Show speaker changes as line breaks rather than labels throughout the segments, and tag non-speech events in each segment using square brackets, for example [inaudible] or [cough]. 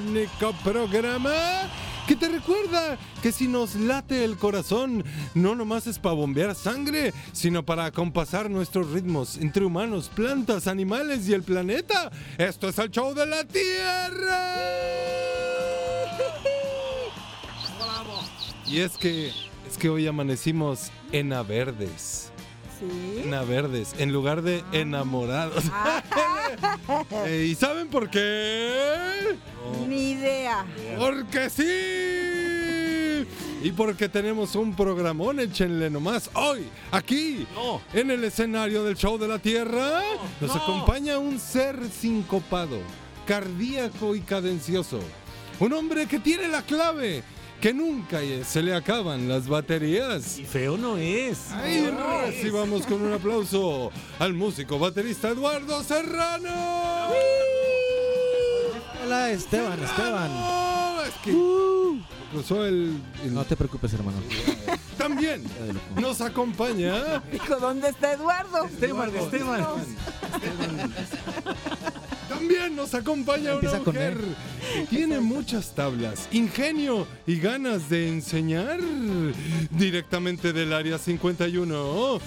único programa que te recuerda que si nos late el corazón, no nomás es para bombear sangre, sino para acompasar nuestros ritmos entre humanos, plantas, animales y el planeta. Esto es el show de la Tierra. Y es que, es que hoy amanecimos en verdes.
Sí.
En verdes, en lugar de enamorados. [laughs] Eh, ¿Y saben por qué?
Ni idea.
Porque sí. Y porque tenemos un programón, échenle nomás. Hoy, aquí, en el escenario del show de la Tierra, nos acompaña un ser sincopado, cardíaco y cadencioso. Un hombre que tiene la clave, que nunca se le acaban las baterías.
Y feo no es.
Ahí recibamos con un aplauso al músico baterista Eduardo Serrano.
Hola, Esteban, Esteban.
No, es que cruzó el, el-
No te preocupes, hermano.
También nos acompaña
Dijo, ¿dónde está Eduardo?
Esteban, Esteban.
También nos acompaña una mujer que tiene muchas tablas, ingenio y ganas de enseñar directamente del área 51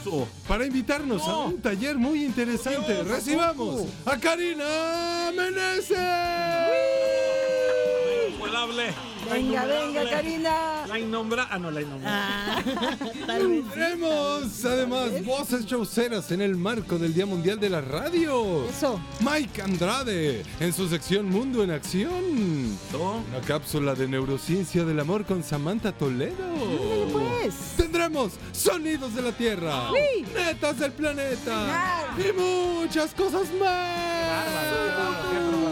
para invitarnos a un taller muy interesante. Recibamos a Karina Meneses.
Venga, venga, Karina.
La innombra. Ah, no, la innombra. [laughs]
Tenemos además voces showceras en el marco del Día Mundial de la Radio.
Eso.
Mike Andrade en su sección Mundo en Acción. Una cápsula de neurociencia del amor con Samantha Toledo.
Pues.
Tendremos sonidos de la Tierra,
Sí.
netas del planeta y muchas cosas más.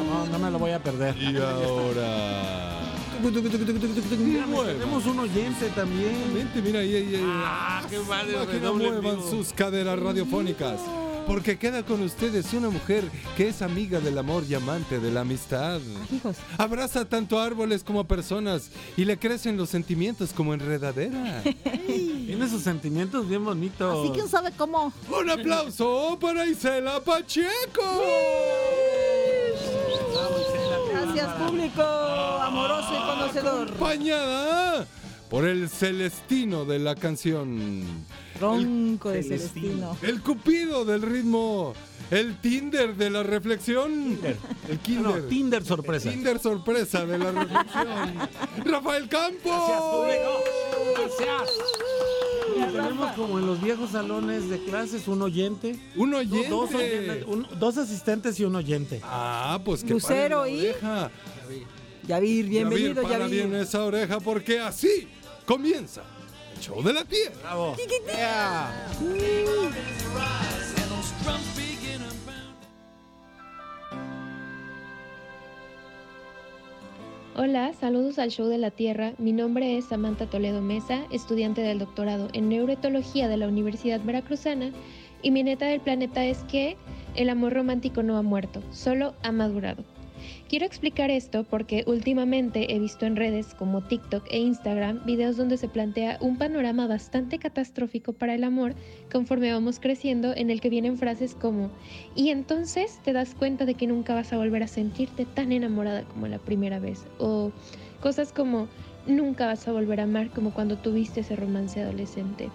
No, no me lo voy a perder.
Y ahora.
Tenemos un oyente también.
Vente, mira ahí, ahí, ahí.
Ah, qué padre,
Máquina, muevan
vivo.
sus caderas radiofónicas. Porque queda con ustedes una mujer que es amiga del amor y amante de la amistad.
Hijos.
Abraza tanto a árboles como a personas y le crecen los sentimientos como enredadera.
Tiene sus sentimientos bien bonitos.
Así quién sabe cómo.
Un aplauso para Isela Pacheco.
Público amoroso y conocedor.
Acompañada por el Celestino de la canción.
Tronco de
Celestino.
El Cupido del ritmo. El Tinder de la reflexión. El
No,
Kinder.
Tinder sorpresa.
Tinder sorpresa de la reflexión. [laughs] Rafael Campos.
Gracias, público. Gracias. Tenemos como en los viejos salones de clases un oyente.
Un oyente.
dos, oyentes, un- dos asistentes y un oyente.
Ah, pues que
Lucero y-
oreja.
Yavir, bienvenido,
Yavir, para
Yavir.
bien esa oreja porque así comienza el show de la tierra.
Bravo.
Hola, saludos al Show de la Tierra. Mi nombre es Samantha Toledo Mesa, estudiante del doctorado en neuroetología de la Universidad Veracruzana, y mi neta del planeta es que el amor romántico no ha muerto, solo ha madurado. Quiero explicar esto porque últimamente he visto en redes como TikTok e Instagram videos donde se plantea un panorama bastante catastrófico para el amor conforme vamos creciendo en el que vienen frases como y entonces te das cuenta de que nunca vas a volver a sentirte tan enamorada como la primera vez o cosas como nunca vas a volver a amar como cuando tuviste ese romance adolescente.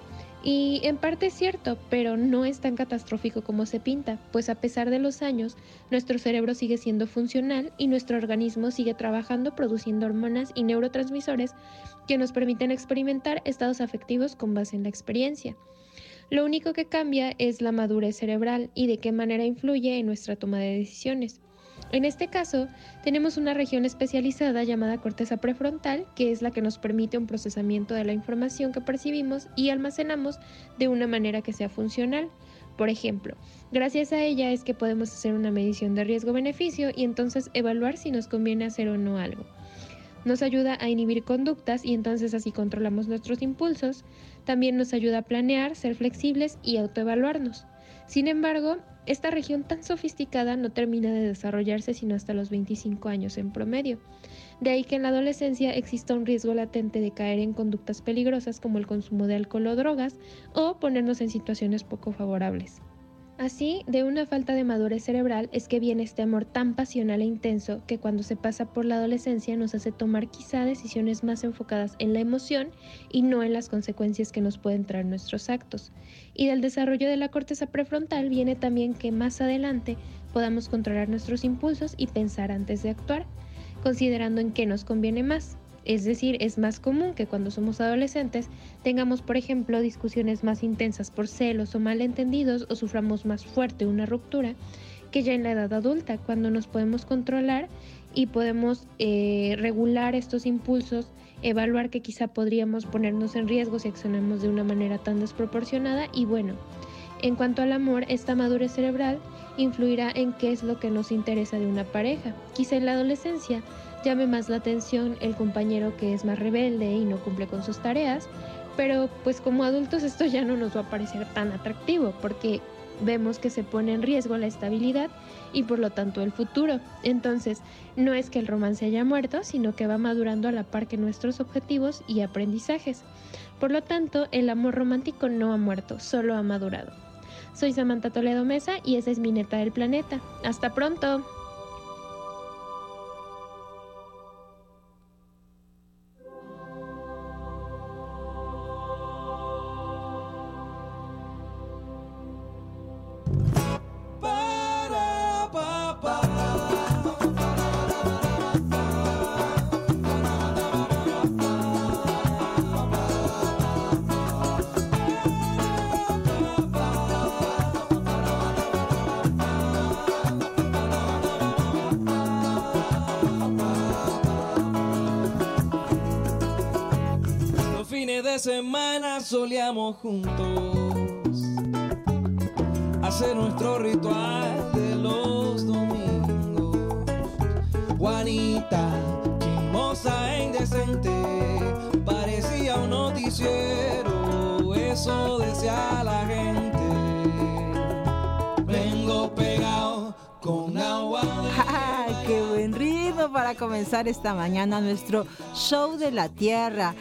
Y en parte es cierto, pero no es tan catastrófico como se pinta, pues a pesar de los años, nuestro cerebro sigue siendo funcional y nuestro organismo sigue trabajando produciendo hormonas y neurotransmisores que nos permiten experimentar estados afectivos con base en la experiencia. Lo único que cambia es la madurez cerebral y de qué manera influye en nuestra toma de decisiones. En este caso, tenemos una región especializada llamada corteza prefrontal, que es la que nos permite un procesamiento de la información que percibimos y almacenamos de una manera que sea funcional. Por ejemplo, gracias a ella es que podemos hacer una medición de riesgo-beneficio y entonces evaluar si nos conviene hacer o no algo. Nos ayuda a inhibir conductas y entonces así controlamos nuestros impulsos. También nos ayuda a planear, ser flexibles y autoevaluarnos. Sin embargo, esta región tan sofisticada no termina de desarrollarse sino hasta los 25 años en promedio. De ahí que en la adolescencia exista un riesgo latente de caer en conductas peligrosas como el consumo de alcohol o drogas o ponernos en situaciones poco favorables. Así, de una falta de madurez cerebral es que viene este amor tan pasional e intenso que cuando se pasa por la adolescencia nos hace tomar quizá decisiones más enfocadas en la emoción y no en las consecuencias que nos pueden traer nuestros actos. Y del desarrollo de la corteza prefrontal viene también que más adelante podamos controlar nuestros impulsos y pensar antes de actuar, considerando en qué nos conviene más, es decir, es más común que cuando somos adolescentes tengamos, por ejemplo, discusiones más intensas por celos o malentendidos o suframos más fuerte una ruptura que ya en la edad adulta, cuando nos podemos controlar y podemos eh, regular estos impulsos, evaluar que quizá podríamos ponernos en riesgo si accionamos de una manera tan desproporcionada y bueno, en cuanto al amor, esta madurez cerebral influirá en qué es lo que nos interesa de una pareja. Quizá en la adolescencia llame más la atención el compañero que es más rebelde y no cumple con sus tareas, pero pues como adultos esto ya no nos va a parecer tan atractivo porque vemos que se pone en riesgo la estabilidad y por lo tanto el futuro. Entonces, no es que el romance haya muerto, sino que va madurando a la par que nuestros objetivos y aprendizajes. Por lo tanto, el amor romántico no ha muerto, solo ha madurado. Soy Samantha Toledo Mesa y esa es mi neta del planeta. Hasta pronto.
Solíamos juntos hacer nuestro ritual de los domingos. Juanita, chismosa e indecente, parecía un noticiero, eso decía la gente. Vengo pegado con agua de [laughs]
¡Ay, qué buen ritmo para comenzar esta mañana nuestro show de la tierra!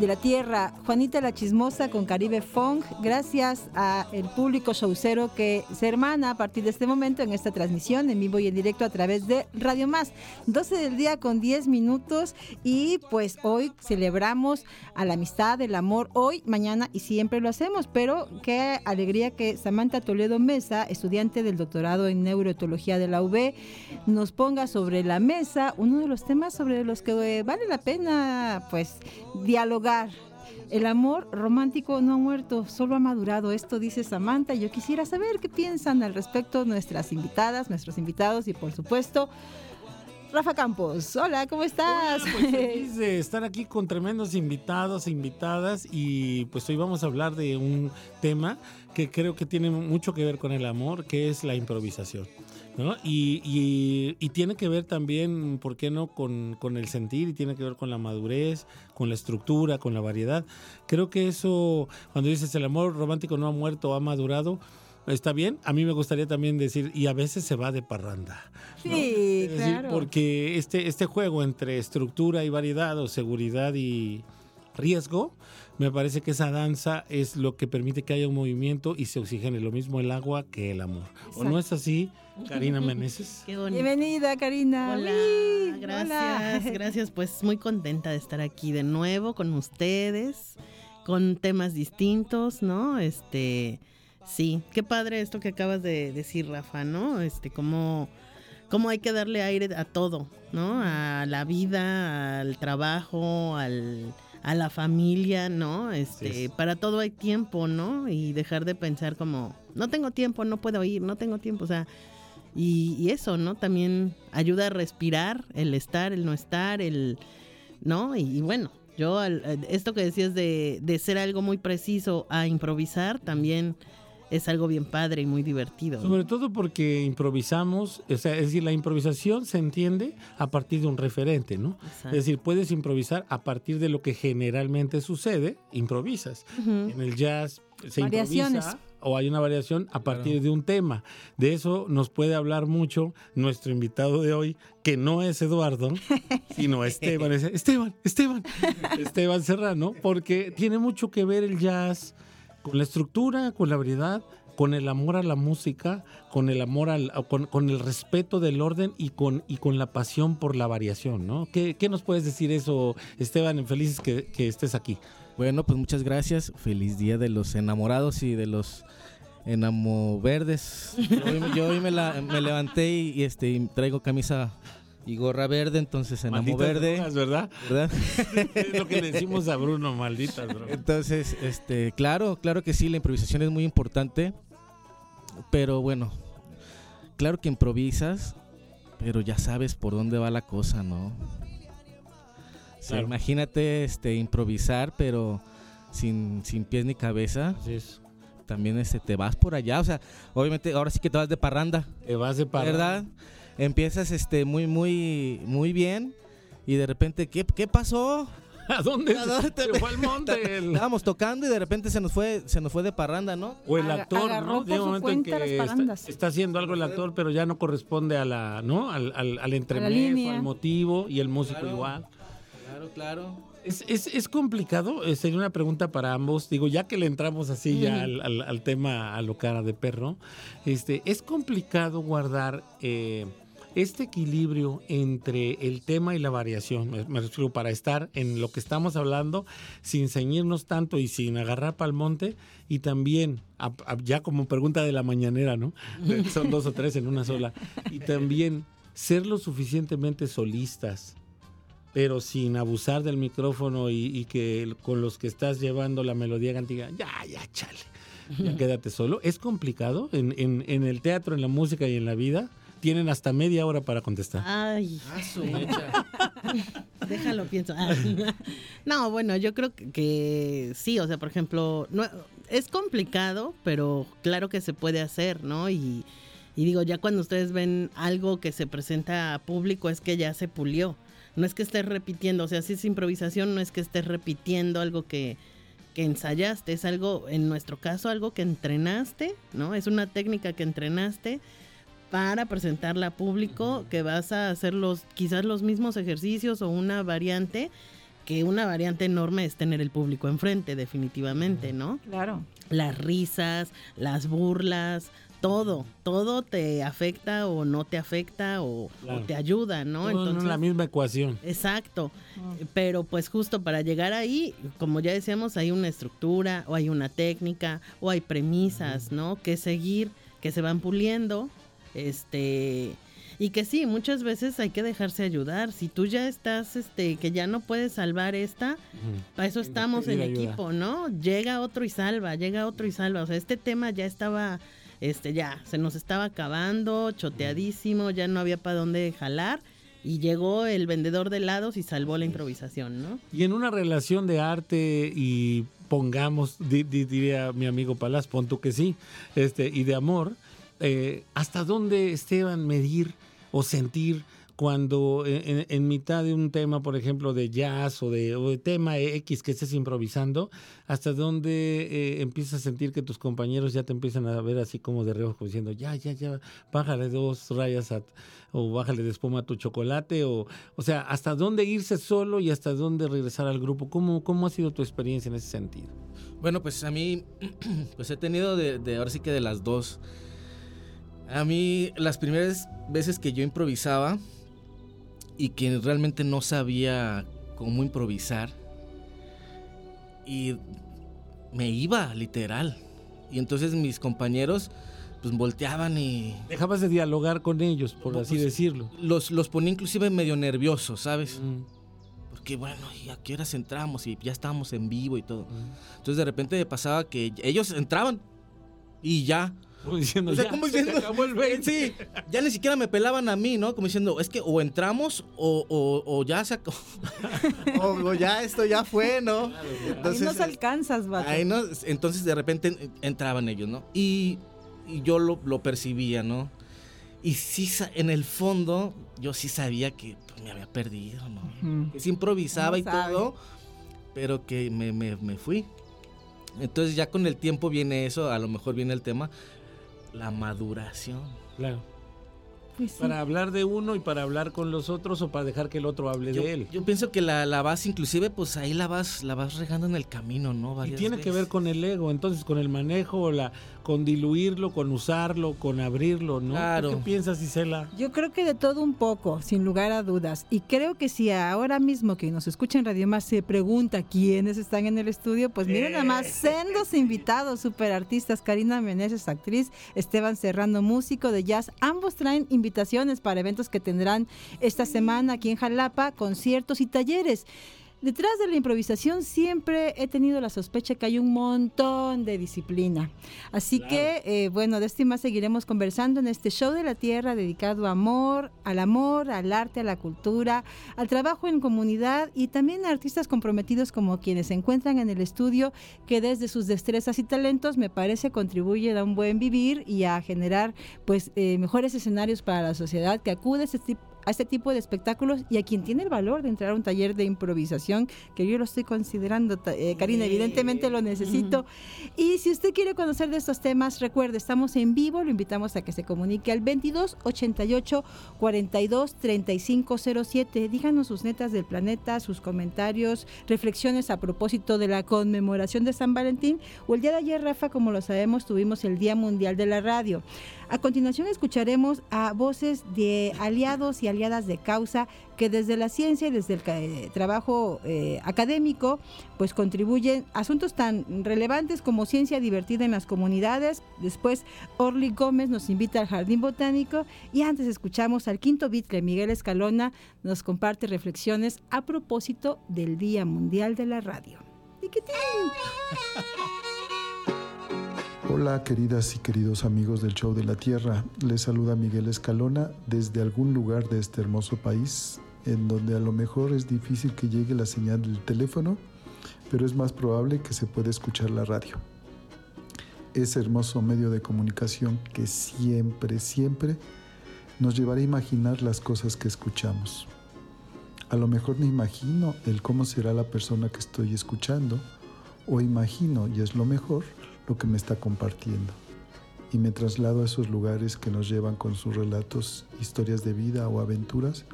De la tierra, Juanita la Chismosa con Caribe Funk, gracias a el público showcero que se hermana a partir de este momento en esta transmisión en vivo y en directo a través de Radio Más. 12 del día con 10 minutos y pues hoy celebramos a la amistad, el amor, hoy, mañana y siempre lo hacemos, pero qué alegría que Samantha Toledo Mesa, estudiante del doctorado en neuroetología de la UB, nos ponga sobre la mesa uno de los temas sobre los que vale la pena pues dialogar. El amor romántico no ha muerto, solo ha madurado. Esto dice Samantha. Yo quisiera saber qué piensan al respecto nuestras invitadas, nuestros invitados y por supuesto Rafa Campos. Hola, ¿cómo estás?
Hola, pues feliz [laughs] de estar aquí con tremendos invitados e invitadas y pues hoy vamos a hablar de un tema que creo que tiene mucho que ver con el amor, que es la improvisación. ¿no? Y, y, y, tiene que ver también, ¿por qué no?, con, con, el sentir y tiene que ver con la madurez, con la estructura, con la variedad. Creo que eso, cuando dices el amor romántico no ha muerto, ha madurado, está bien. A mí me gustaría también decir, y a veces se va de parranda.
¿no? Sí,
es
claro.
Decir, porque este, este juego entre estructura y variedad o seguridad y riesgo, me parece que esa danza es lo que permite que haya un movimiento y se oxigene lo mismo el agua que el amor. Exacto. ¿O no es así, Karina Meneses?
Qué. Bienvenida, Karina.
Hola,
Uy,
gracias,
hola.
gracias. Pues muy contenta de estar aquí de nuevo con ustedes, con temas distintos, ¿no? Este, sí, qué padre esto que acabas de decir, Rafa, ¿no? Este, cómo, cómo hay que darle aire a todo, ¿no? A la vida, al trabajo, al a la familia, ¿no? Este, para todo hay tiempo, ¿no? Y dejar de pensar como, no tengo tiempo, no puedo ir, no tengo tiempo, o sea, Y, y eso, ¿no? También ayuda a respirar, el estar, el no estar, el, ¿no? Y, y bueno, yo, al- eh, esto que decías de, de ser algo muy preciso a improvisar, también es algo bien padre y muy divertido.
Sobre todo porque improvisamos, o sea, es decir, la improvisación se entiende a partir de un referente, ¿no?
Exacto.
Es decir, puedes improvisar a partir de lo que generalmente sucede, improvisas. En el jazz se
Variaciones.
improvisa o hay una variación a partir de un tema. De eso nos puede hablar mucho nuestro invitado de hoy, que no es Eduardo, [laughs] sino Esteban. Es- Esteban, Esteban, [laughs] Esteban Serrano, porque tiene mucho que ver el jazz con la estructura, con la variedad, con el amor a la música, con el amor al, con, el respeto del orden y con, y con la pasión por la variación, ¿no? ¿Qué, qué nos puedes decir eso, Esteban? Felices que, que estés aquí.
Bueno, pues muchas gracias. Feliz día de los enamorados y de los enamoverdes. Yo hoy, yo hoy me, levanté y, este y traigo camisa y gorra verde, entonces enamo
Malditas
verde,
drogas, ¿verdad?
¿verdad? [laughs]
Es lo que le decimos a Bruno, malditas drogas.
Entonces, este, claro, claro que sí, la improvisación es muy importante, pero bueno, claro que improvisas, pero ya sabes por dónde va la cosa, ¿no? O sea,
Claro.
imagínate este improvisar, pero sin, sin pies ni cabeza,
Así es.
también este te vas por allá, o sea, obviamente ahora sí que te vas de parranda,
Te vas de parada.
¿verdad? Empiezas este muy muy muy bien y de repente ¿qué, qué pasó? [laughs]
¿A dónde?
¿A dónde te-
Se fue al monte. [laughs] el-
Estábamos tocando y de repente se nos fue se nos fue de parranda, ¿no?
O el actor,
agarró
¿no?
por
Llega un momento en que está, haciendo algo el actor, pero ya no corresponde a la, ¿no? Al, al, al al motivo y el músico
Claro.
igual.
Claro, claro.
Es, es, es complicado, eh, sería una pregunta para ambos. Digo, ya que le entramos así ya al, al- al tema a lo cara de perro, este, es complicado guardar eh, este equilibrio entre el tema y la variación. Me, me refiero para estar en lo que estamos hablando sin ceñirnos tanto y sin agarrar pa'l monte. Y también, a- a- ya como pregunta de la mañanera, ¿no? [laughs] [laughs] Son dos o tres en una sola. Y también ser lo suficientemente solistas pero sin abusar del micrófono y, y que con los que estás llevando la melodía cantiga, ya, ya, chale, ya quédate solo. Es complicado en, en- en el teatro, en la música y en la vida. Tienen hasta media hora para contestar.
Ay, [laughs] déjalo, pienso. [laughs] No, bueno, yo creo que, que sí, o sea, por ejemplo, no, es complicado, pero claro que se puede hacer, ¿no? Y, y digo, ya cuando ustedes ven algo que se presenta a público es que ya se pulió. No es que estés repitiendo, o sea, si es improvisación, no es que estés repitiendo algo que, que ensayaste, es algo, en nuestro caso, algo que entrenaste, ¿no? Es una técnica que entrenaste para presentarla a público, que vas a hacer los, quizás los mismos ejercicios o una variante, que una variante enorme es tener el público enfrente, definitivamente, ¿no?
Claro.
Las risas, las burlas, todo, todo te afecta o no te afecta o,
Claro.
o te ayuda, ¿no?
Todo en
Entonces,
la misma ecuación.
Exacto, pero pues justo para llegar ahí, como ya decíamos, hay una estructura o hay una técnica o hay premisas, ¿no? Que seguir, que se van puliendo, este, y que sí, muchas veces hay que dejarse ayudar. Si tú ya estás, este, que ya no puedes salvar esta, para eso estamos en
ayuda.
equipo, ¿no? Llega otro y salva, llega otro y salva. O sea, este tema ya estaba, este, ya, se nos estaba acabando, choteadísimo, ya no había para dónde jalar. Y llegó el vendedor de helados y salvó la improvisación, ¿no?
Y en una relación de arte y pongamos, di- di- diría mi amigo Palas, pon tú que sí, este, y de amor, eh, ¿hasta dónde, Esteban, medir o sentir cuando en, en- mitad de un tema, por ejemplo, de jazz o de, tema X que estés improvisando, hasta dónde eh, empiezas a sentir que tus compañeros ya te empiezan a ver así como de reojo, diciendo, ya, ya, ya, bájale dos rayas o bájale de espuma a tu chocolate, o, o sea, hasta dónde irse solo y hasta dónde regresar al grupo. ¿Cómo, cómo ha sido tu experiencia en ese sentido?
Bueno, pues a mí, [clears throat] pues he tenido de, de ahora sí que de las dos. A mí, las primeras veces que yo improvisaba y que realmente no sabía cómo improvisar, y me iba, literal. Y entonces mis compañeros, pues volteaban y
Dejabas de dialogar con ellos, por así
pues,
decirlo.
los, los ponía inclusive medio nerviosos, ¿sabes?
Mm,
Porque bueno, ¿y a qué horas entramos? Y ya estábamos en vivo y todo.
mm.
Entonces de repente pasaba que ellos entraban y ya.
Como diciendo,
O sea,
ya,
como
se
diciendo,
acabó el 20.
sí, ya ni siquiera me pelaban a mí, ¿no? Como diciendo, es que o entramos o, o- o ya se acabó. [laughs] o, o ya esto ya fue, ¿no?
Ahí nos alcanzas, vato.
Ahí no, entonces de repente entraban ellos, ¿no? Y, y yo lo, lo percibía, ¿no? Y sí, en el fondo, yo sí sabía que pues, me había perdido, ¿no? Que sí improvisaba y
sabe.
todo, pero que me, me- me fui. Entonces ya con el tiempo viene eso, a lo mejor viene el tema, la maduración.
Claro.
Pues sí.
Para hablar de uno y para hablar con los otros o para dejar que el otro hable
Yo,
de él.
yo pienso que la, la vas, inclusive, pues ahí la vas, la vas regando en el camino, ¿no?
Y tiene que ver con el ego, entonces con el manejo, la, con diluirlo, con usarlo, con abrirlo, ¿no? ¿Tú
Claro.
¿Qué piensas, Isela?
Yo creo que de todo un poco, sin lugar a dudas. Y creo que si ahora mismo que nos escucha en Radio Más se pregunta quiénes están en el estudio, pues miren nada más, sendos invitados, super artistas, Karina Meneses, actriz, Esteban Serrano, músico de jazz. Ambos traen invitaciones para eventos que tendrán esta semana aquí en Jalapa, conciertos y talleres. Detrás de la improvisación siempre he tenido la sospecha que hay un montón de disciplina. Así que, eh, bueno, de esto y más seguiremos conversando en este show de la tierra dedicado a amor, al amor, al arte, a la cultura, al trabajo en comunidad y también a artistas comprometidos como quienes se encuentran en el estudio que desde sus destrezas y talentos me parece contribuyen a un buen vivir y a generar pues eh, mejores escenarios para la sociedad que acude a este tipo a este tipo de espectáculos y a quien tiene el valor de entrar a un taller de improvisación, que yo lo estoy considerando, eh, Karina, evidentemente lo necesito. Y si usted quiere conocer de estos temas, recuerde, estamos en vivo, lo invitamos a que se comunique al 22 88 42 35 07. Díganos sus netas del planeta, sus comentarios, reflexiones a propósito de la conmemoración de San Valentín o el día de ayer, Rafa, como lo sabemos, tuvimos el Día Mundial de la Radio. A continuación escucharemos a voces de aliados y de causa que desde la ciencia y desde el eh, trabajo eh, académico pues contribuyen asuntos tan relevantes como ciencia divertida en las comunidades. Después Orly Gómez nos invita al Jardín Botánico y antes escuchamos al quinto que Miguel Escalona nos comparte reflexiones a propósito del Día Mundial de la Radio. Tiquitín. [laughs]
Hola queridas y queridos amigos del Show de la Tierra, les saluda Miguel Escalona desde algún lugar de este hermoso país en donde a lo mejor es difícil que llegue la señal del teléfono, pero es más probable que se pueda escuchar la radio. Ese hermoso medio de comunicación que siempre, siempre nos llevará a imaginar las cosas que escuchamos. A lo mejor me imagino el cómo será la persona que estoy escuchando, o imagino, y es lo mejor, lo que me está compartiendo. Y me traslado a esos lugares que nos llevan con sus relatos, historias de vida o aventuras.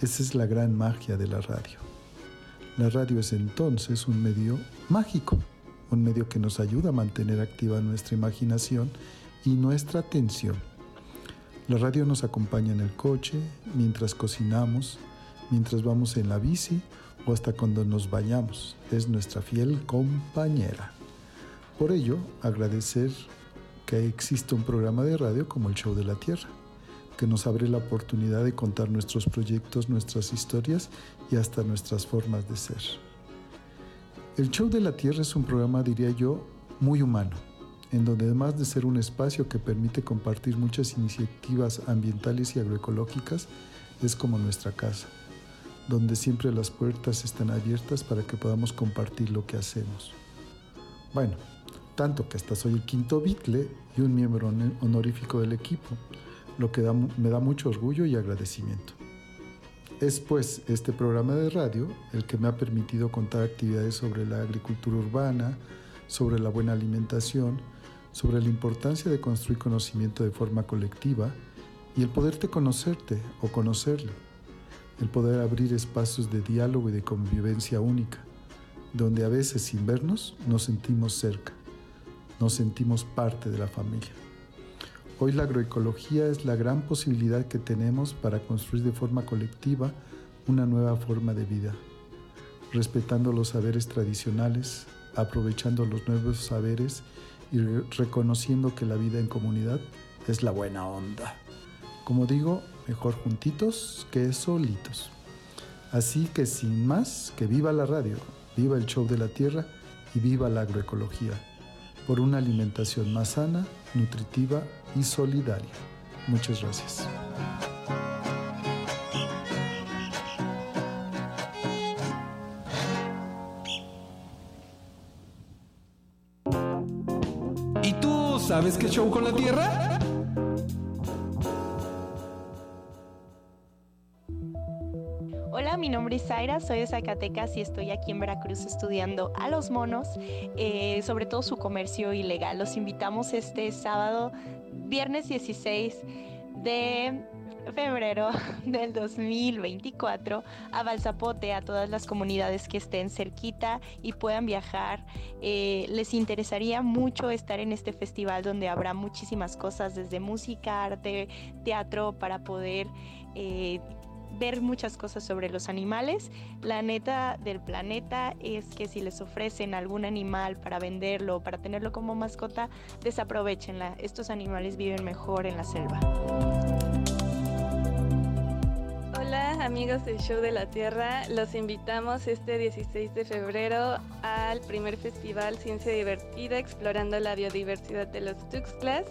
Esa es la gran magia de la radio. La radio es entonces un medio mágico, un medio que nos ayuda a mantener activa nuestra imaginación y nuestra atención. La radio nos acompaña en el coche, mientras cocinamos, mientras vamos en la bici o hasta cuando nos bañamos. Es nuestra fiel compañera. Por ello, agradecer que existe un programa de radio como el Show de la Tierra, que nos abre la oportunidad de contar nuestros proyectos, nuestras historias y hasta nuestras formas de ser. El Show de la Tierra es un programa, diría yo, muy humano, en donde además de ser un espacio que permite compartir muchas iniciativas ambientales y agroecológicas, es como nuestra casa, donde siempre las puertas están abiertas para que podamos compartir lo que hacemos. Bueno, tanto que hasta soy el quinto Beatle y un miembro hon- honorífico del equipo, lo que me da mucho orgullo y agradecimiento. Es pues este programa de radio el que me ha permitido contar actividades sobre la agricultura urbana, sobre la buena alimentación, sobre la importancia de construir conocimiento de forma colectiva y el poderte conocerte o conocerlo, el poder abrir espacios de diálogo y de convivencia única, donde a veces sin vernos nos sentimos cerca, nos sentimos parte de la familia. Hoy la agroecología es la gran posibilidad que tenemos para construir de forma colectiva una nueva forma de vida, respetando los saberes tradicionales, aprovechando los nuevos saberes y re- reconociendo que la vida en comunidad es la buena onda. Como digo, mejor juntitos que solitos. Así que sin más, que viva la radio, viva el show de la tierra y viva la agroecología. por una alimentación más sana, nutritiva y solidaria. Muchas gracias.
¿Y tú sabes qué show con la Tierra?
Soy de Zacatecas y estoy aquí en Veracruz estudiando a los monos, eh, sobre todo su comercio ilegal. Los invitamos este sábado, viernes 16 de febrero [laughs] del 2024 a Balzapote, a todas las comunidades que estén cerquita y puedan viajar. Eh, les interesaría mucho estar en este festival donde habrá muchísimas cosas, desde música, arte, teatro, para poder... Eh, ver muchas cosas sobre los animales. La neta del planeta es que si les ofrecen algún animal para venderlo, para tenerlo como mascota, desaprovechenla. Estos animales viven mejor en la selva.
Hola amigos del Show de la Tierra, los invitamos este 16 de febrero al primer festival Ciencia Divertida explorando la biodiversidad de los Tuxtlas.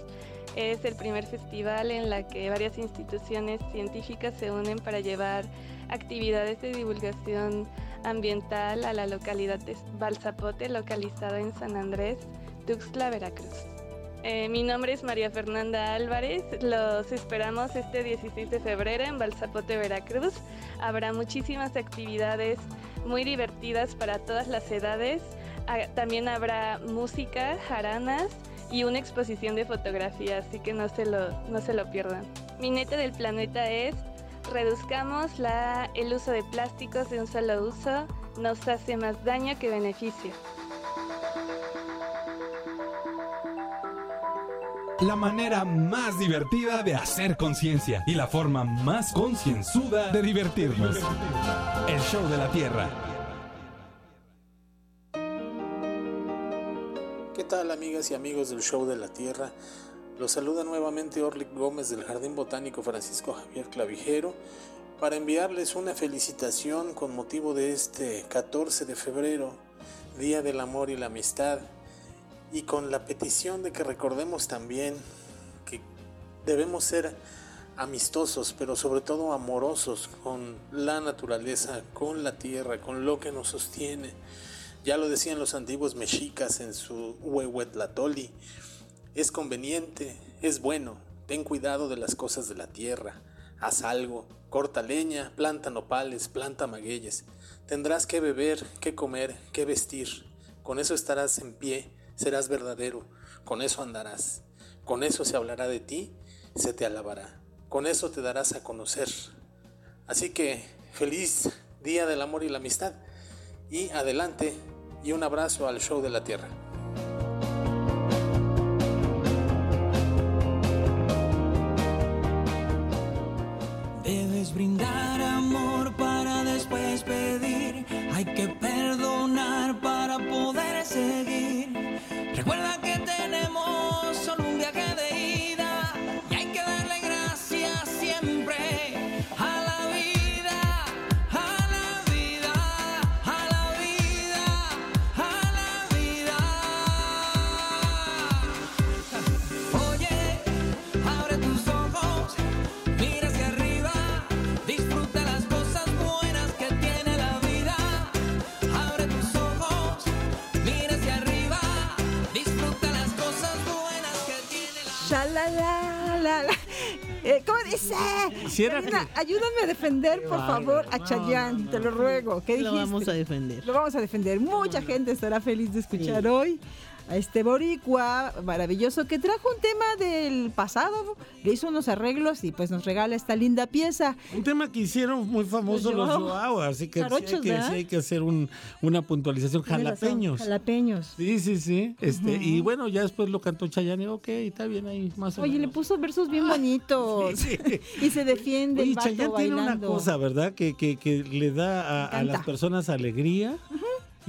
Es el primer festival en la que varias instituciones científicas se unen para llevar actividades de divulgación ambiental a la localidad de Balzapote, localizada en San Andrés, Tuxtla, Veracruz. Eh, mi nombre es María Fernanda Álvarez. Los esperamos este 16 de febrero en Balzapote, Veracruz. Habrá muchísimas actividades muy divertidas para todas las edades. Ah, También habrá música, jaranas y una exposición de fotografía, así que no se lo, no se lo pierdan. Mi neta del planeta es reduzcamos la, el uso de plásticos de un solo uso, nos hace más daño que beneficio.
La manera más divertida de hacer conciencia y la forma más concienzuda de divertirnos. El show de la Tierra.
Tal amigas y amigos del Show de la Tierra? Los saluda nuevamente Orlick Gómez del Jardín Botánico Francisco Javier Clavijero para enviarles una felicitación con motivo de este 14 de febrero, Día del Amor y la Amistad, y con la petición de que recordemos también que debemos ser amistosos, pero sobre todo amorosos con la naturaleza, con la tierra, con lo que nos sostiene. Ya lo decían los antiguos mexicas en su Huehuetlatoli. Es conveniente, es bueno, ten cuidado de las cosas de la tierra. Haz algo, corta leña, planta nopales, planta magueyes. Tendrás que beber, que comer, que vestir. Con eso estarás en pie, serás verdadero. Con eso andarás. Con eso se hablará de ti, se te alabará. Con eso te darás a conocer. Así que feliz Día del Amor y la Amistad. Y adelante y un abrazo al show de la Tierra.
Defender, por favor, a Chayanne, te lo ruego. ¿Qué
Lo vamos a defender.
Lo vamos a defender. Mucha gente estará feliz de escuchar hoy a este boricua maravilloso que trajo un tema del pasado, le hizo unos arreglos y pues nos regala esta linda pieza.
Un tema que hicieron muy famoso
Los
los
Joao.
Joao, así que, sí hay que, sí hay que hacer un- una puntualización. Jalapeños.
Jalapeños.
Sí, sí, sí. Este. Y bueno, ya después lo cantó Chayanne. Ok, está bien ahí, más o
Oye, le
menos.
puso versos bien bonitos
Sí, sí. [laughs]
y se defiende
Oye,
el vato
Chayanne tiene una cosa, ¿verdad? Que, que, que le da a, a las personas alegría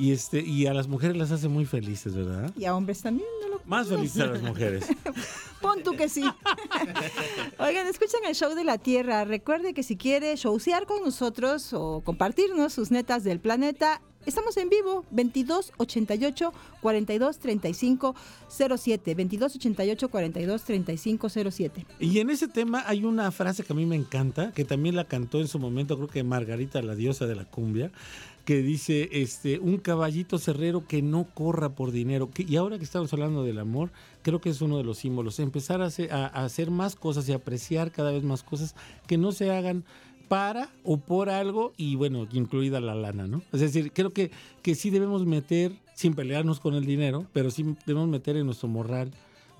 y, este, y a las mujeres las hace muy felices, ¿verdad?
Y a hombres también, ¿no? lo-
Más felices a las mujeres. [laughs]
Pon tú que sí. [laughs] Oigan, escuchan el show de la Tierra. Recuerde que si quiere showsear con nosotros o compartirnos sus netas del planeta, estamos en vivo, 2288 4235 07, 2288 4235 07.
Y en ese tema hay una frase que a mí me encanta, que también la cantó en su momento, creo que Margarita, la diosa de la cumbia, que dice, este, un caballito cerrero que no corra por dinero. Y ahora que estamos hablando del amor, creo que es uno de los símbolos. Empezar a hacer, a hacer más cosas y apreciar cada vez más cosas que no se hagan para o por algo y bueno, incluida la lana, ¿no? Es decir, creo que, que sí debemos meter, sin pelearnos con el dinero, pero sí debemos meter en nuestro morral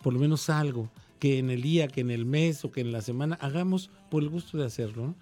por lo menos algo que en el día, que en el mes o que en la semana hagamos por el gusto de hacerlo, ¿no?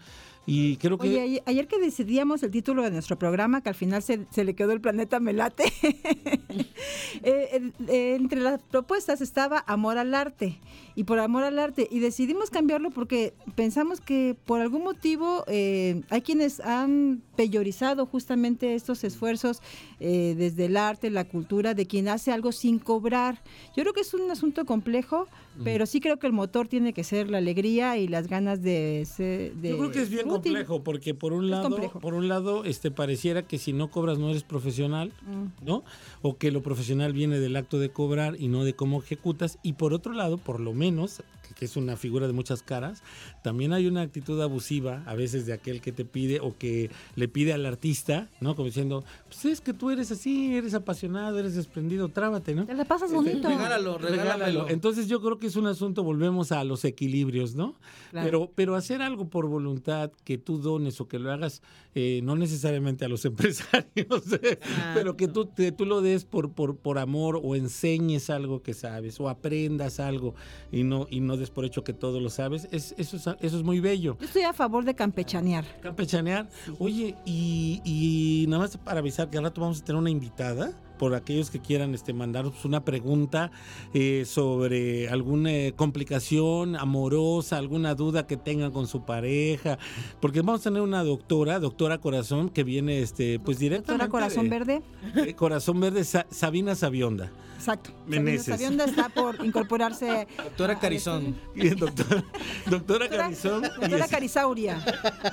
Y creo que...
Ayer- que decidíamos el título de nuestro programa, que al final se, se le quedó el planeta Melate, [laughs] eh, entre las propuestas estaba amor al arte y por amor al arte y decidimos cambiarlo porque pensamos que por algún motivo eh, hay quienes han peyorizado justamente estos esfuerzos eh, desde el arte, la cultura, de quien hace algo sin cobrar. Yo creo que es un asunto complejo, pero sí creo que el motor tiene que ser la alegría y las ganas de ser... de
Yo creo que es bien
útil.
complejo porque por un
Es
lado,
complejo.
por un lado, este pareciera que si no cobras no eres profesional,
Mm.
¿no? O que lo profesional viene del acto de cobrar y no de cómo ejecutas. Y por otro lado, por lo menos, que, que es una figura de muchas caras, también hay una actitud abusiva a veces de aquel que te pide o que le pide al artista, ¿no? Como diciendo, pues es que tú eres así, eres apasionado, eres desprendido, trábate, ¿no?
Te la pasas
Este,
bonito.
Regálalo, regálamelo.
Entonces yo creo que es un asunto, volvemos a los equilibrios, ¿no?
Claro.
Pero, pero hacer algo por voluntad, que tú dones o que lo hagas, eh, no necesariamente a los [laughs] empresarios, eh, pero que tú, te- tú lo des por, por, por amor o enseñes algo que sabes o aprendas algo y no, y no des por hecho que todo lo sabes, es, eso, es, eso es muy bello.
Yo estoy a favor de campechanear.
Campechanear. Oye, y, y nada más para avisar que al rato vamos a tener una invitada. Por aquellos que quieran este, mandarnos una pregunta eh, sobre alguna eh, complicación amorosa, alguna duda que tengan con su pareja, porque vamos a tener una doctora, doctora Corazón, que viene este, pues directamente.
Doctora Corazón
de-
Verde.
de Corazón Verde, Sa- Sabina Sabionda.
Exacto.
Meneses.
Sabionda está por incorporarse. [laughs]
Doctora Carizón.
Y doctora, doctora Carizón. y
Doctora
es-
Carisauria.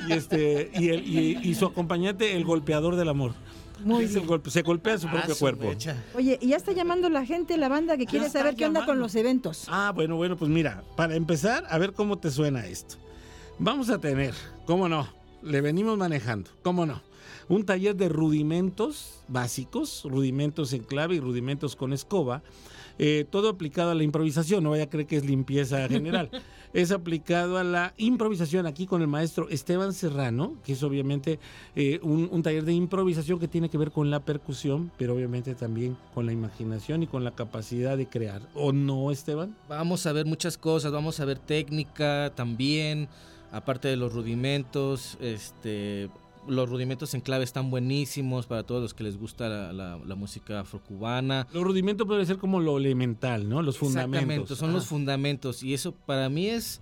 y este y, el- y- y su acompañante el golpeador del amor
Muy bien.
golpe, se golpea su propio
su
cuerpo
mecha.
Oye, y ya está llamando la gente, la banda que quiere saber qué onda con
llamando.
los eventos.
ah bueno bueno pues mira para empezar a ver cómo te suena esto vamos a tener cómo no le venimos manejando cómo no un taller de rudimentos básicos rudimentos en clave y rudimentos con escoba eh, todo aplicado a la improvisación, no vaya a creer que es limpieza general. [laughs] es aplicado a la improvisación aquí con el maestro Esteban Serrano, que es obviamente eh, un, un taller de improvisación que tiene que ver con la percusión, pero obviamente también con la imaginación y con la capacidad de crear. ¿O no, Esteban?
Vamos a ver muchas cosas, vamos a ver técnica también, aparte de los rudimentos, este, los rudimentos en clave están buenísimos para todos los que les gusta la, la- la música afrocubana.
Los rudimentos puede ser como lo elemental, ¿no? Los
Exactamente,
fundamentos.
son los fundamentos y eso para mí es,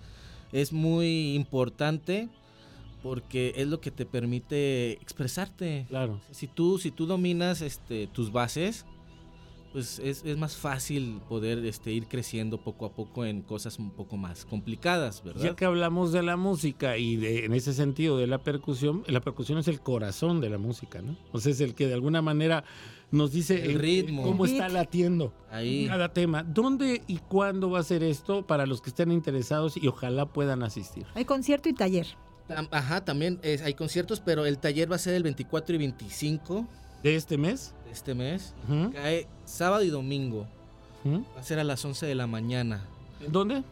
es muy importante porque es lo que te permite expresarte.
Claro.
Si tú, si tú dominas este, tus bases, pues es, es más fácil poder este, ir creciendo poco a poco en cosas un poco más complicadas, ¿verdad?
Ya que hablamos de la música y de, en ese sentido de la percusión, la percusión es el corazón de la música, ¿no? O sea, es el que de alguna manera nos dice
El ritmo.
cómo está latiendo
Ahí.
cada tema. ¿Dónde y cuándo va a ser esto para los que estén interesados y ojalá puedan asistir?
Hay concierto y taller.
Tam- Ajá, también es- hay conciertos, pero el taller va a ser el 24 y 25
¿De este mes?
Este mes. Cae sábado y domingo. Va a ser a las 11 de la mañana.
¿En ¿Dónde?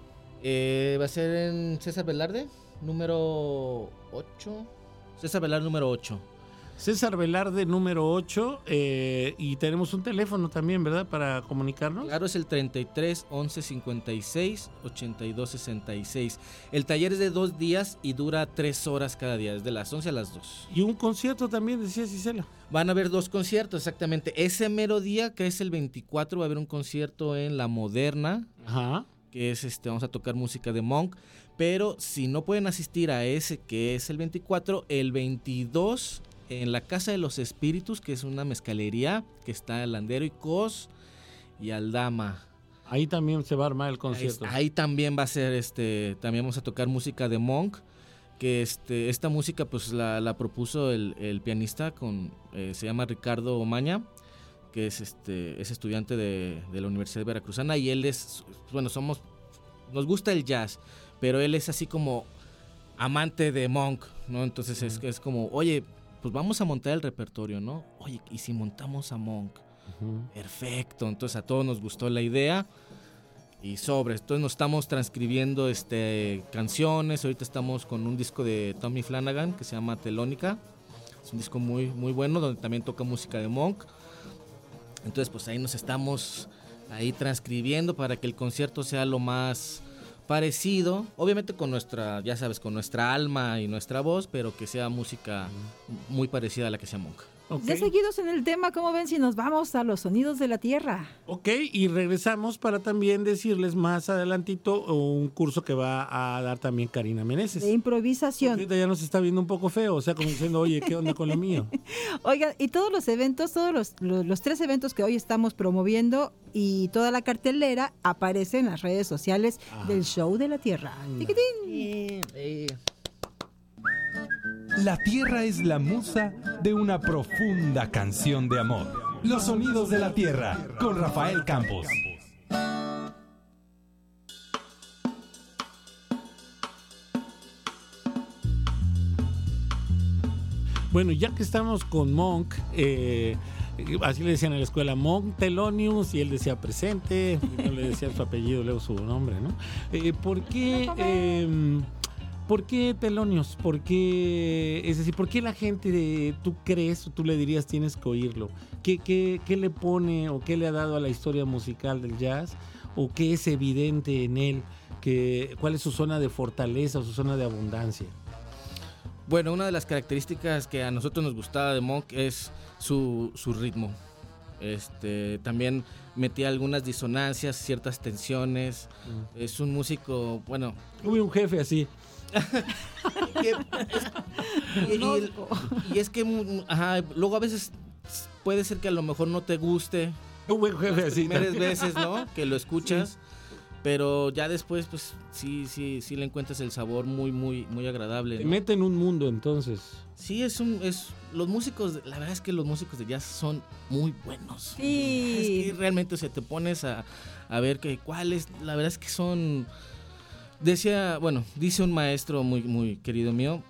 Eh, va a ser en César Velarde, número 8. César Velarde, número 8.
César Velarde, número 8, eh, y tenemos un teléfono también, ¿verdad? Para comunicarnos.
Claro, es el 33 11 56 82 66. El taller es de dos días y dura tres horas cada día, desde las 11 a las 2.
Y un concierto también, decía Cisela.
Van a haber dos conciertos, exactamente. Ese mero día, que es el 24, va a haber un concierto en La Moderna,
Ajá.
que es este, vamos a tocar música de Monk. Pero si no pueden asistir a ese, que es el 24, el 22 en la Casa de los Espíritus, que es una mezcalería que está en Landero y Cos y Aldama.
Ahí también se va a armar el concierto.
ahí también va a ser, este, también vamos a tocar música de Monk, que este, esta música pues la, la propuso el, el pianista con, eh, se llama Ricardo Omaña, que es, este, es estudiante de, de la Universidad Veracruzana y él es, bueno, somos, nos gusta el jazz, pero él es así como amante de Monk, ¿no? Entonces es, es como, oye, pues vamos a montar el repertorio, ¿no? Oye, ¿y si montamos a Monk? Perfecto, entonces a todos nos gustó la idea y sobre, entonces nos estamos transcribiendo este, canciones, ahorita estamos con un disco de Tommy Flanagan que se llama Telónica, es un disco muy, muy bueno donde también toca música de Monk, entonces pues ahí nos estamos ahí transcribiendo para que el concierto sea lo más parecido, obviamente con nuestra, ya sabes, con nuestra alma y nuestra voz, pero que sea música muy parecida a la que sea Monk.
Ok.
Ya seguidos en el tema, ¿cómo ven si nos vamos a los sonidos de la tierra?
Ok, y regresamos para también decirles más adelantito un curso que va a dar también Karina Meneses.
De improvisación.
Ahorita ya nos está viendo un poco feo, o sea, como diciendo, oye, ¿qué onda con lo mío? [laughs]
Oigan, y todos los eventos, todos los, los, los tres eventos que hoy estamos promoviendo y toda la cartelera aparece en las redes sociales del Show de la Tierra. Tiquitín.
La tierra es la musa de una profunda canción de amor. Los sonidos de la tierra con Rafael Campos.
Bueno, ya que estamos con Monk, eh, así le decían en la escuela, Monk Telonius, y él decía presente, no le decía su apellido, luego su nombre, ¿no? Eh, ¿Por qué... ¿Por qué Telonius? ¿Por qué, es decir, por qué la gente, de- tú crees o tú le dirías tienes que oírlo? ¿Qué, qué, qué le pone o qué le ha dado a la historia musical del jazz? ¿O qué es evidente en él? Que, ¿Cuál es su zona de fortaleza o su zona de abundancia?
Bueno, una de las características que a nosotros nos gustaba de Monk es su, su ritmo. Este, también metía algunas disonancias, ciertas tensiones. Es un músico, bueno,
Tuve un jefe así.
Y, y- y es que ajá, luego a veces puede ser que a lo mejor no te guste
Un buen jefe
las
así.
primeras veces, ¿no? Que lo escuchas. Pero ya después, pues sí, sí, sí le encuentras el sabor muy, muy, muy agradable.
Te
¿no?
mete en un mundo entonces.
Sí, es un, es, los músicos, la verdad es que los músicos de jazz son muy buenos.
Sí.
Es que realmente, o sea, te pones a, a ver que cuáles, la verdad es que son, decía, bueno, dice un maestro muy, muy querido mío,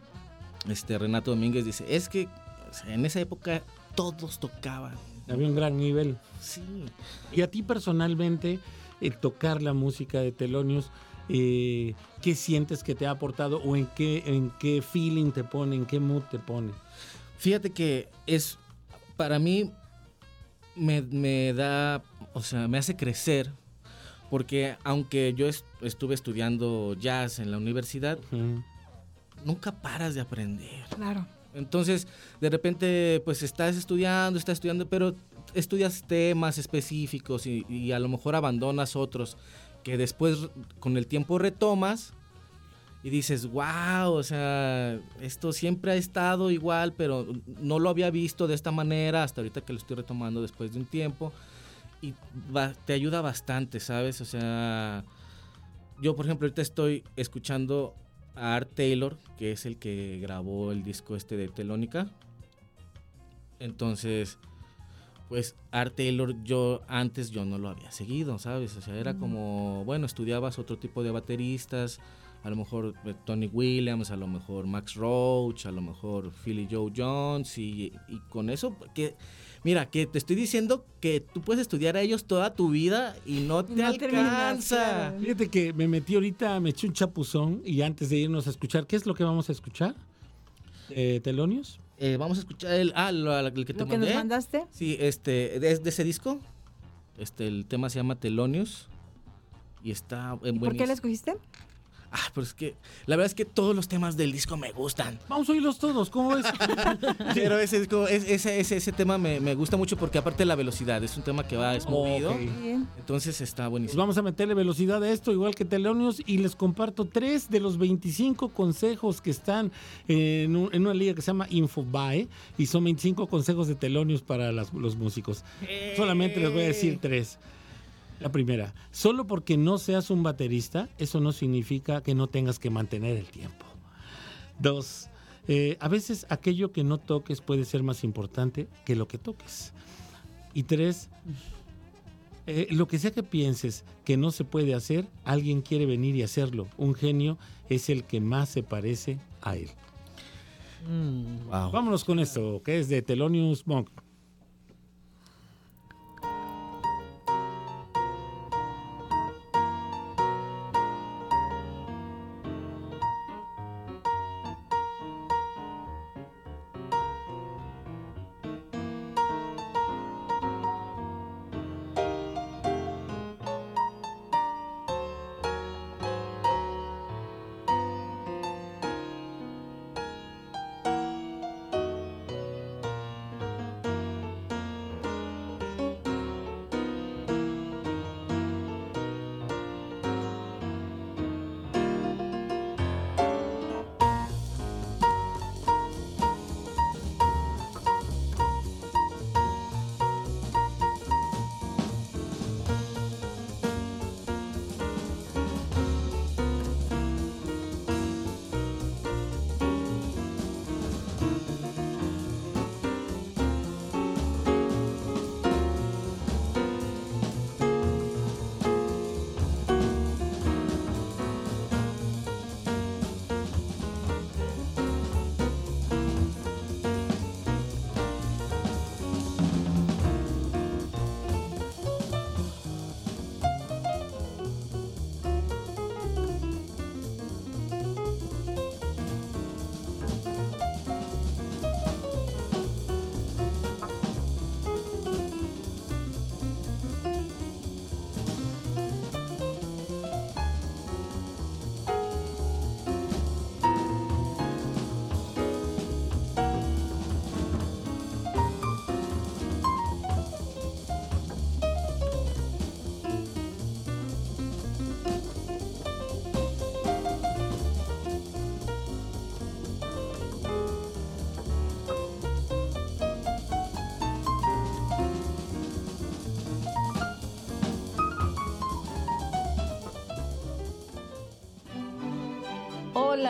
este Renato Domínguez, dice, es que o sea, en esa época todos tocaban.
Había un gran nivel.
Sí.
Y a ti personalmente, el tocar la música de Telonius, eh, ¿qué sientes que te ha aportado o en qué, en qué feeling te pone, en qué mood te pone?
Fíjate que es, para mí, me, me da, o sea, me hace crecer, porque aunque yo est- estuve estudiando jazz en la universidad, nunca paras de aprender.
Claro.
Entonces, de repente, pues estás estudiando, estás estudiando, pero estudias temas específicos y, y a lo mejor abandonas otros que después con el tiempo retomas y dices, wow, o sea, esto siempre ha estado igual, pero no lo había visto de esta manera hasta ahorita que lo estoy retomando después de un tiempo y va- te ayuda bastante, ¿sabes? O sea, yo por ejemplo ahorita estoy escuchando a Art Taylor, que es el que grabó el disco este de Telónica. Entonces, pues Art Taylor yo antes yo no lo había seguido, ¿sabes? O sea, era
Mm.
como, bueno, estudiabas otro tipo de bateristas, a lo mejor eh, Tony Williams, a lo mejor Max Roach, a lo mejor Philly Joe Jones y, y con eso que mira, que te estoy diciendo que tú puedes estudiar a ellos toda tu vida y no te
no
alcanza.
Fíjate que me metí ahorita, me eché un chapuzón y antes de irnos a escuchar, ¿qué es lo que vamos a escuchar? Eh, ¿Telonius?
Eh, vamos a escuchar el, ah, lo- el que te
¿Lo que nos
mandé.
mandaste?
Sí, este, de, de ese disco. Este, el tema se llama Telonius. Y está en
¿Por qué la escogiste?
Ah, pero es que la verdad es que todos los temas del disco me gustan.
Vamos a oírlos todos, ¿cómo ves? [laughs]
Pero ese, disco- es- ese, ese, ese tema me, me gusta mucho porque aparte la velocidad, es un tema que va, es movido.
Ok.
Entonces está
Pues
buenísimo.
vamos a meterle velocidad a esto, igual que Telonius, y les comparto tres de los 25 consejos que están en, un- en una liga que se llama Infobae, y son 25 consejos de Telonius para las- los músicos. Solamente les voy a decir tres. La primera, solo porque no seas un baterista, eso no significa que no tengas que mantener el tiempo. Dos, eh, a veces aquello que no toques puede ser más importante que lo que toques. Y tres, eh, lo que sea que pienses que no se puede hacer, alguien quiere venir y hacerlo. Un genio es el que más se parece a él. Vámonos con esto, que es de Thelonious Monk.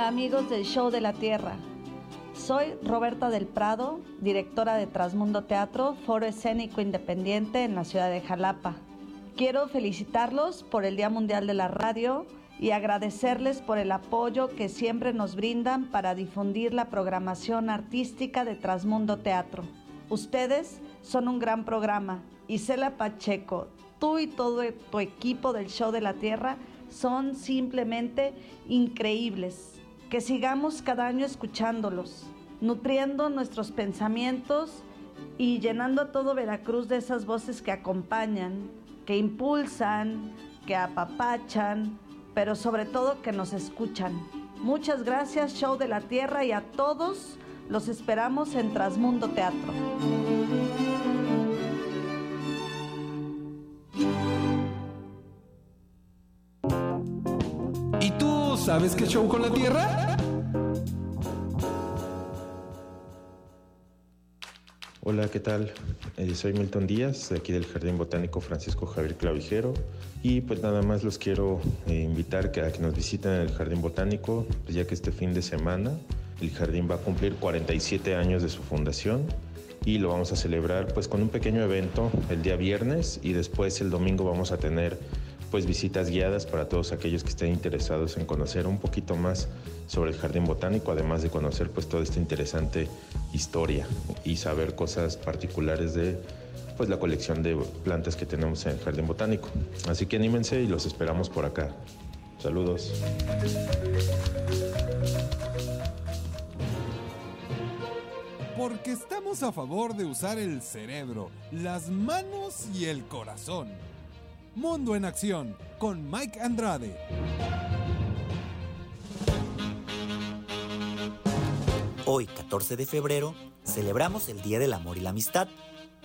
Amigos del Show de la Tierra. Soy Roberta del Prado, directora de Transmundo Teatro, foro escénico independiente en la ciudad de Jalapa. Quiero felicitarlos por el Día Mundial de la Radio y agradecerles por el apoyo que siempre nos brindan para difundir la programación artística de Transmundo Teatro. Ustedes son un gran programa. Isela Pacheco, tú y todo tu equipo del Show de la Tierra son simplemente increíbles. Que sigamos cada año escuchándolos, nutriendo nuestros pensamientos y llenando a todo Veracruz de esas voces que acompañan, que impulsan, que apapachan, pero sobre todo que nos escuchan. Muchas gracias Show de la Tierra y a todos los esperamos en Trasmundo Teatro.
Sabes qué show con la Tierra?
Hola, ¿qué tal? Eh, soy Milton Díaz, de aquí del Jardín Botánico Francisco Javier Clavijero. Y pues nada más los quiero eh, invitar a que nos visiten el Jardín Botánico, pues ya que este fin de semana el jardín va a cumplir 47 años de su fundación y lo vamos a celebrar pues con un pequeño evento el día viernes y después el domingo vamos a tener pues visitas guiadas para todos aquellos que estén interesados en conocer un poquito más sobre el jardín botánico, además de conocer pues toda esta interesante historia y saber cosas particulares de pues la colección de plantas que tenemos en el jardín botánico. Así que anímense y los esperamos por acá. Saludos.
Porque estamos a favor de usar el cerebro, las manos y el corazón. Mundo en Acción con Mike Andrade.
Hoy, 14 de febrero, celebramos el Día del Amor y la Amistad,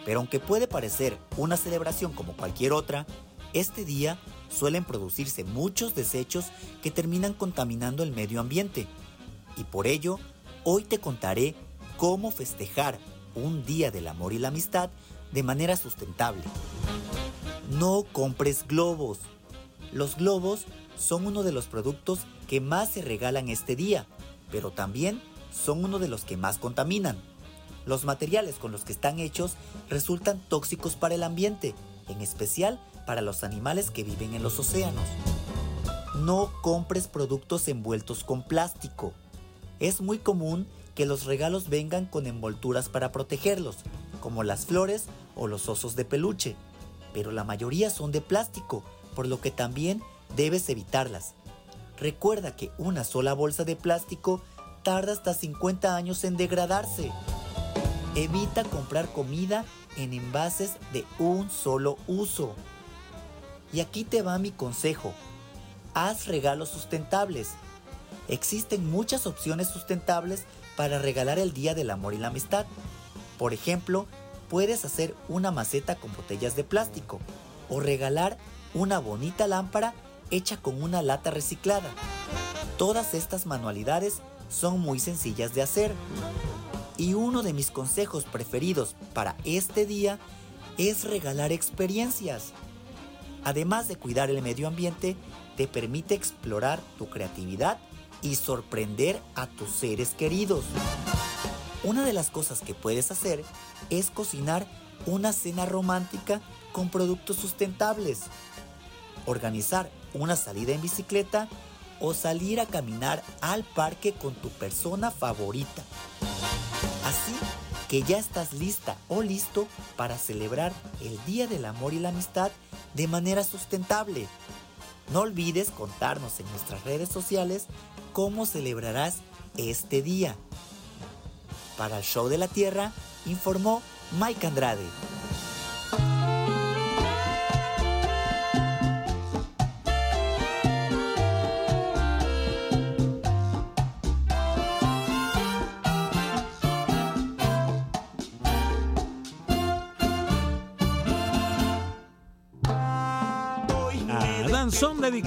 pero aunque puede parecer una celebración como cualquier otra, este día suelen producirse muchos desechos que terminan contaminando el medio ambiente. Y por ello, hoy te contaré cómo festejar un Día del Amor y la Amistad de manera sustentable. No compres globos. Los globos son uno de los productos que más se regalan este día pero también son uno de los que más contaminan. Los materiales con los que están hechos resultan tóxicos para el ambiente, en especial para los animales que viven en los océanos. No compres productos envueltos con plástico. Es muy común que los regalos vengan con envolturas para protegerlos, como las flores o los osos de peluche, pero la mayoría son de plástico, por lo que también debes evitarlas. Recuerda que una sola bolsa de plástico tarda hasta 50 años en degradarse. Evita comprar comida en envases de un solo uso. Y aquí te va mi consejo. Haz regalos sustentables. Existen muchas opciones sustentables para regalar el Día del Amor y la Amistad. Por ejemplo, puedes hacer una maceta con botellas de plástico o regalar una bonita lámpara hecha con una lata reciclada. Todas estas manualidades son muy sencillas de hacer. Y uno de mis consejos preferidos para este día es regalar experiencias. Además de cuidar el medio ambiente, te permite explorar tu creatividad y sorprender a tus seres queridos. Una de las cosas que puedes hacer es cocinar una cena romántica con productos sustentables, organizar una salida en bicicleta o salir a caminar al parque con tu persona favorita. Así que ya estás lista o listo para celebrar el Día del Amor y la Amistad de manera sustentable. No olvides contarnos en nuestras redes sociales cómo celebrarás este día. Para el Show de la Tierra, informó Mike Andrade.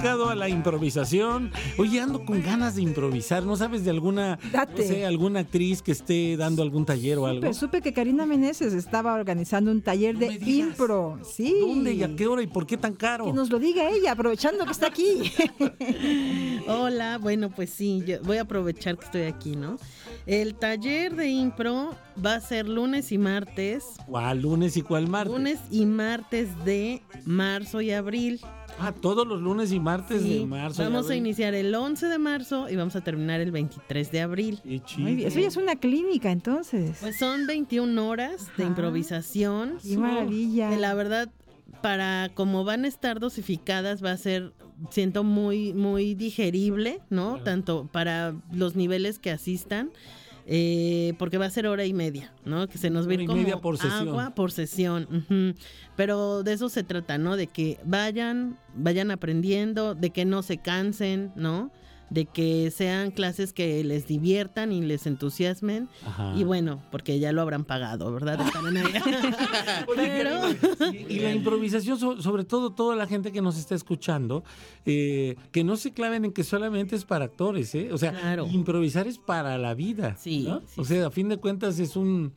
Dedicado a la improvisación. Oye, ando con ganas de improvisar. ¿No sabes de alguna, no sé, alguna actriz que esté dando algún taller o algo?
Supe, supe que Karina Meneses estaba organizando un taller de impro. Sí.
¿Dónde y a qué hora y por qué tan caro?
Que nos lo diga ella, aprovechando que está aquí. [laughs]
Hola, bueno, pues sí, yo voy a aprovechar que estoy aquí, ¿no? El taller de impro va a ser lunes y martes.
¿Cuál lunes y cuál martes?
Lunes y martes de marzo y abril.
Ah, todos los lunes y martes
Sí,
de marzo.
Vamos a iniciar el 11 de marzo y vamos a terminar el 23 de abril.
Eso ya es una clínica, entonces.
Pues son 21 horas de improvisación.
Qué maravilla.
Que la verdad, para como van a estar dosificadas, va a ser, siento, muy, muy digerible, ¿no? Tanto para los niveles que asistan. Eh, porque va a ser hora y media, ¿no? Que se nos
y
como
media por sesión.
agua por sesión. ujú. Pero de eso se trata, ¿no? De que vayan, vayan aprendiendo, de que no se cansen, ¿no? De que sean clases que les diviertan y les entusiasmen.
Ajá.
Y bueno, porque ya lo habrán pagado, ¿verdad? [laughs] Pero
Y la improvisación, so- sobre todo toda la gente que nos está escuchando, eh, que no se claven en que solamente es para actores, ¿eh? O sea, improvisar es para la vida.
Sí,
¿no? o sea, a fin de cuentas es un...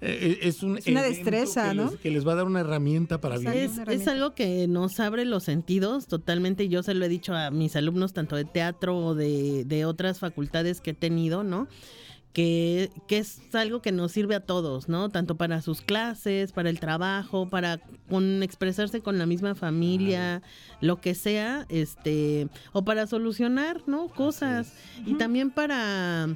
eh, es un
Es una destreza,
que
¿no?
les- que les va a dar una herramienta para vivir.
Es, es algo que nos abre los sentidos totalmente. Yo se lo he dicho a mis alumnos, tanto de teatro o de, de otras facultades que he tenido, ¿no? Que, que es algo que nos sirve a todos, ¿no? Tanto para sus clases, para el trabajo, para con expresarse con la misma familia, lo que sea, este, o para solucionar, ¿no? Cosas. Y también para,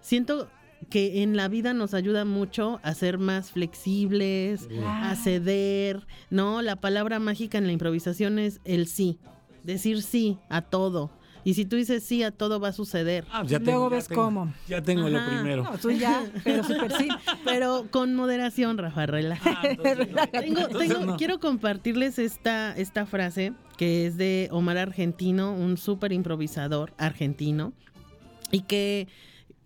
siento que en la vida nos ayuda mucho a ser más flexibles, a ceder, ¿no? La palabra mágica en la improvisación es el sí, decir sí a todo. Y si tú dices sí a todo va a suceder.
Ah, ya tengo- Luego ya ves tengo- cómo. ya tengo lo primero.
No, tú ya, pero súper sí. [laughs] Pero con moderación, Rafa, relájate. [laughs] Tengo- tengo-
no.
Quiero compartirles esta, esta frase que es de Omar Argentino, un súper improvisador argentino, y que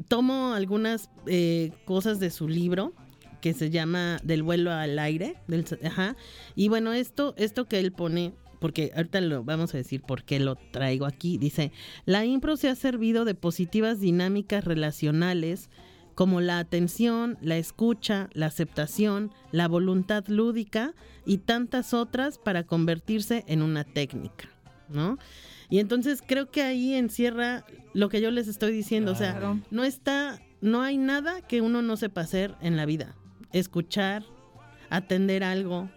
tomo algunas eh, cosas de su libro que se llama Del vuelo al aire, del, ajá, y bueno, esto, esto que él pone, porque ahorita lo vamos a decir por qué lo traigo aquí, dice, la impro se ha servido de positivas dinámicas relacionales como la atención, la escucha, la aceptación, la voluntad lúdica y tantas otras para convertirse en una técnica. ¿No? Y entonces creo que ahí encierra lo que yo les estoy diciendo, o sea, no está, no hay nada que uno no sepa hacer en la vida. Escuchar, atender algo.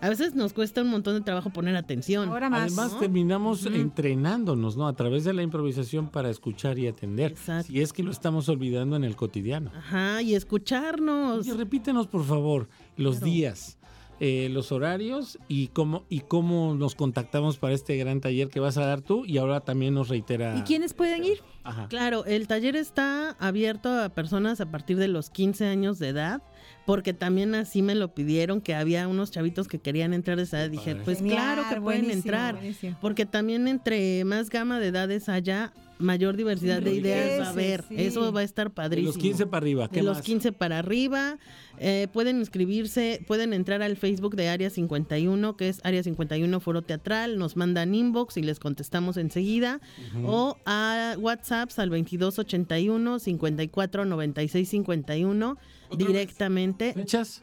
A veces nos cuesta un montón de trabajo poner atención.
Ahora más.
Además
¿no?
terminamos entrenándonos, ¿no? A través de la improvisación para escuchar y atender. Si es que lo estamos olvidando en el cotidiano.
Ajá, y escucharnos.
Oye, repítenos, por favor, los
Claro.
días, eh, los horarios y cómo, y cómo nos contactamos para este gran taller que vas a dar tú y ahora también nos reitera.
¿Y quiénes pueden ir?
Ajá.
Claro, el taller está abierto a personas a partir de los 15 años de edad, porque también así me lo pidieron, que había unos chavitos que querían entrar a esa edad. Dije, pues
Genial,
claro que pueden entrar,
buenísimo.
porque también entre más gama de edades haya, mayor diversidad de ideas va a haber.
sí.
Eso va a estar
De
padrísimo.
los 15 para arriba, ¿qué
De los
más?
15 para arriba. eh, pueden inscribirse, pueden entrar al Facebook de Área 51, que es Área 51 Foro Teatral, nos mandan inbox y les contestamos enseguida.
Ujú.
O a WhatsApp al 2281 54 96 51 directamente.
¿Fechas?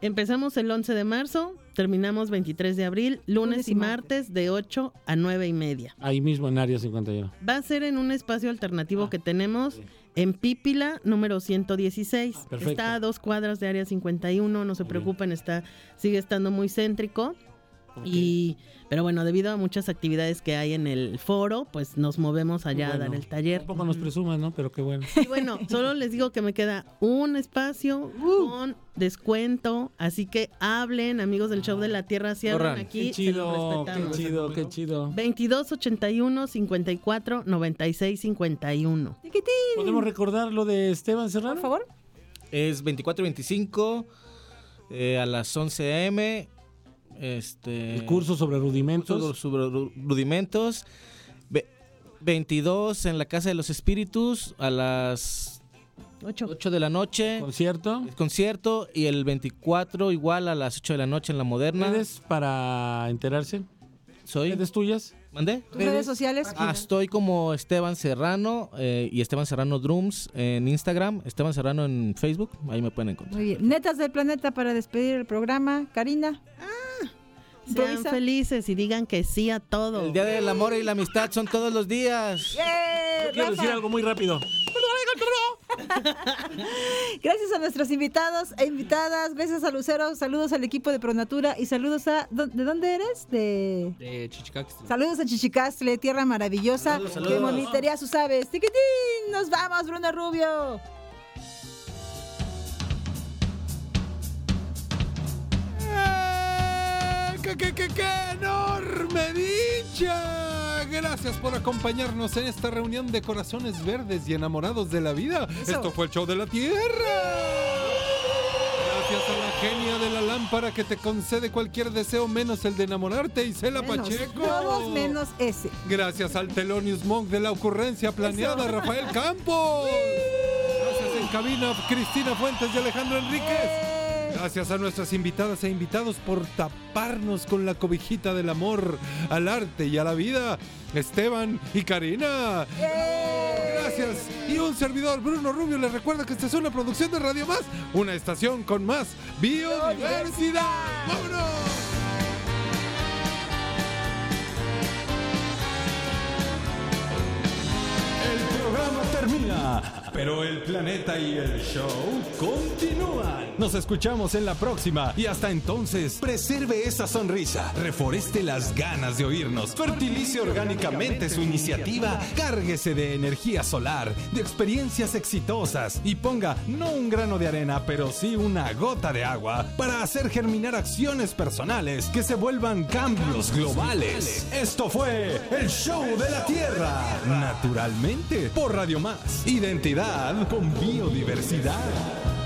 Empezamos el 11 de marzo, terminamos 23 de abril, lunes
Lunes y
martes de 8 a 9 y media.
Ahí mismo en Área 51.
Va a ser en un espacio alternativo que tenemos en Pípila, número 116.
Perfecto.
Está a dos cuadras de área 51, no se preocupen, está, sigue estando muy céntrico. Y, pero bueno, debido a muchas actividades que hay en el foro, pues nos movemos allá a
Bueno,
dar el taller.
Tampoco nos presumas, ¿no? Pero qué bueno.
Y bueno, [laughs] solo les digo que me queda un espacio con descuento, así que hablen, amigos del show de la Tierra, si hablan aquí,
Qué chido, qué chido, qué chido.
22 81 54 96 51.
¿Podemos recordar lo de Esteban Serrano?
Por favor.
Es 24-25 eh, a las 11 am. Este,
El curso sobre rudimentos.
curso sobre ru- rudimentos. Ve- 22 en la Casa de los Espíritus a las
8.
8 de la noche.
Concierto.
El concierto. Y el 24 igual a las 8 de la noche en la Moderna.
¿Redes para enterarse?
Soy.
¿Redes tuyas?
¿Mandé?
¿Tus redes sociales?
Ah, estoy como Esteban Serrano eh, y Esteban Serrano Drums en Instagram, Esteban Serrano en Facebook, ahí me pueden encontrar.
Muy bien. Netas del planeta para despedir el programa. Karina.
Sean felices y digan que sí a todo.
El Día del Amor y la Amistad son todos los días.
¡Eh,
Yo quiero
Rafa!
decir algo muy rápido. [laughs]
Gracias a nuestros invitados e invitadas. Gracias a Lucero. Saludos al equipo de Pronatura y saludos a. ¿dó- ¿De dónde eres? De.
De Chichicaxtla.
Saludos a Chichicastle, tierra maravillosa
Saludos,
que
saludos.
monitorea sus aves. ¡Tiquitín! ¡Nos vamos, Bruno Rubio!
¡Qué, qué, qué, qué enorme dicha! Gracias por acompañarnos en esta reunión de corazones verdes y enamorados de la vida.
Eso.
Esto fue el show de la Tierra. Gracias a la genia de la lámpara que te concede cualquier deseo menos el de enamorarte, Isela
Menos,
Pacheco.
Todos menos ese.
Gracias al Telonius Monk de la ocurrencia planeada,
Eso.
Rafael Campos. [laughs] Gracias en cabina, Cristina Fuentes y Alejandro Enríquez.
Eh,
Gracias a nuestras invitadas e invitados por taparnos con la cobijita del amor al arte y a la vida. Esteban y Karina. Gracias. Y un servidor, Bruno Rubio, les recuerda que esta es una producción de Radio Más, una estación con más biodiversidad. ¡Vámonos!
El programa termina, pero el planeta y el show continúan. Nos escuchamos en la próxima y hasta entonces, preserve esa sonrisa, reforeste las ganas de oírnos, fertilice orgánicamente su iniciativa, cárguese de energía solar, de experiencias exitosas y ponga no un grano de arena, pero sí una gota de agua para hacer germinar acciones personales que se vuelvan cambios globales. Esto fue el show de la Tierra, naturalmente por Radio Más. Identidad con biodiversidad.